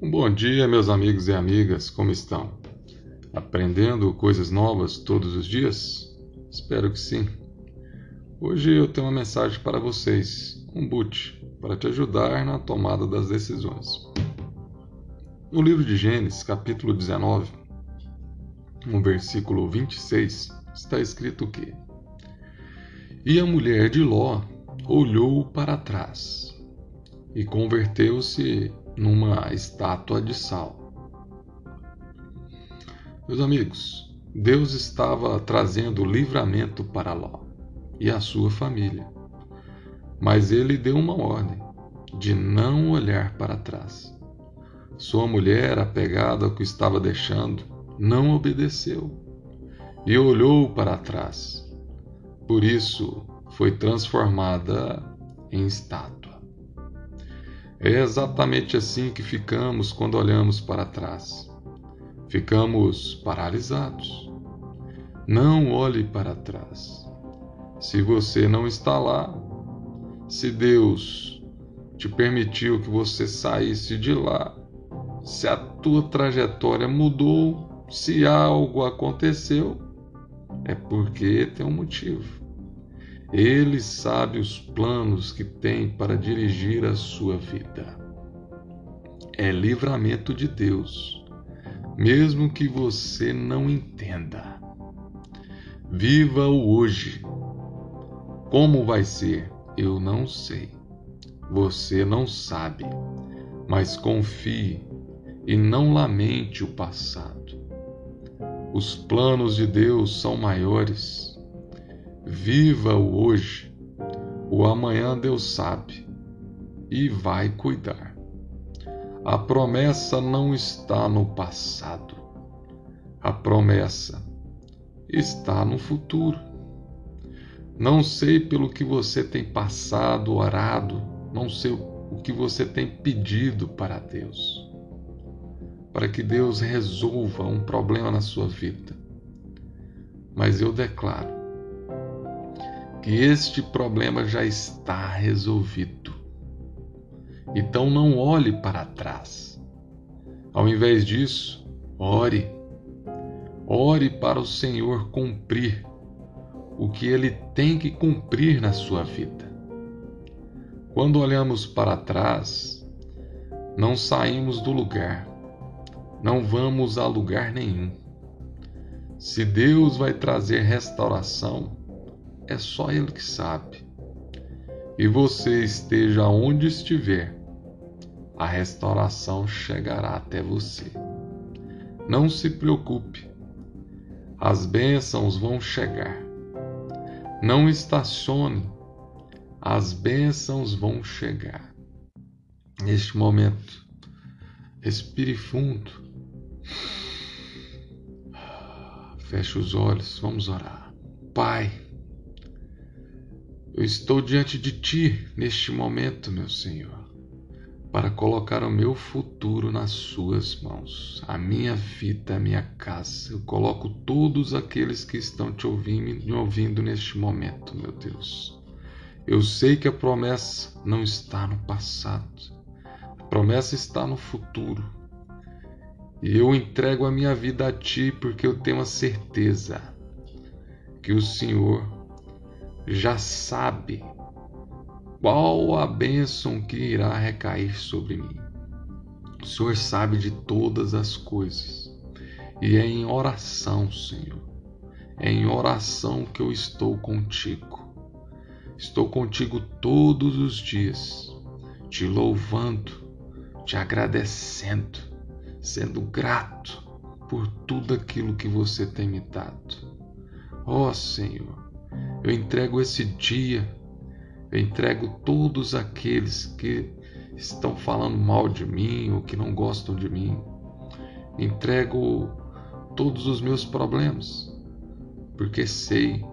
Bom dia, meus amigos e amigas, como estão? Aprendendo coisas novas todos os dias? Espero que sim. Hoje eu tenho uma mensagem para vocês, um boot, para te ajudar na tomada das decisões. No livro de Gênesis, capítulo 19, no versículo 26, está escrito que: E a mulher de Ló olhou para trás e converteu-se numa estátua de sal. Meus amigos, Deus estava trazendo livramento para Ló e a sua família, mas ele deu uma ordem de não olhar para trás. Sua mulher, apegada ao que estava deixando, não obedeceu e olhou para trás. Por isso foi transformada em estátua. É exatamente assim que ficamos quando olhamos para trás. Ficamos paralisados. Não olhe para trás. Se você não está lá, se Deus te permitiu que você saísse de lá, se a tua trajetória mudou, se algo aconteceu, é porque tem um motivo. Ele sabe os planos que tem para dirigir a sua vida. É livramento de Deus, mesmo que você não entenda. Viva o hoje. Como vai ser? Eu não sei. Você não sabe, mas confie e não lamente o passado. Os planos de Deus são maiores Viva o hoje. O amanhã Deus sabe e vai cuidar. A promessa não está no passado. A promessa está no futuro. Não sei pelo que você tem passado, orado, não sei o que você tem pedido para Deus, para que Deus resolva um problema na sua vida. Mas eu declaro este problema já está resolvido. Então não olhe para trás. Ao invés disso, ore. Ore para o Senhor cumprir o que ele tem que cumprir na sua vida. Quando olhamos para trás, não saímos do lugar, não vamos a lugar nenhum. Se Deus vai trazer restauração, é só Ele que sabe. E você esteja onde estiver, a restauração chegará até você. Não se preocupe, as bênçãos vão chegar. Não estacione, as bênçãos vão chegar. Neste momento, respire fundo. Feche os olhos, vamos orar. Pai, eu estou diante de ti neste momento, meu Senhor, para colocar o meu futuro nas Suas mãos, a minha vida, a minha casa. Eu coloco todos aqueles que estão te ouvindo, me ouvindo neste momento, meu Deus. Eu sei que a promessa não está no passado, a promessa está no futuro. E eu entrego a minha vida a Ti porque eu tenho a certeza que o Senhor já sabe qual a bênção que irá recair sobre mim. O Senhor sabe de todas as coisas. E é em oração, Senhor, é em oração que eu estou contigo. Estou contigo todos os dias, te louvando, te agradecendo, sendo grato por tudo aquilo que você tem me dado. Ó oh, Senhor, eu entrego esse dia, eu entrego todos aqueles que estão falando mal de mim ou que não gostam de mim. Entrego todos os meus problemas, porque sei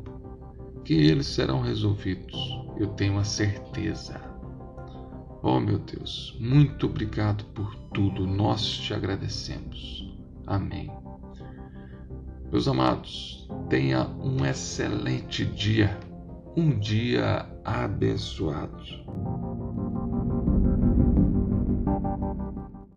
que eles serão resolvidos. Eu tenho a certeza. Oh meu Deus, muito obrigado por tudo. Nós te agradecemos. Amém. Meus amados, tenha um excelente dia, um dia abençoado.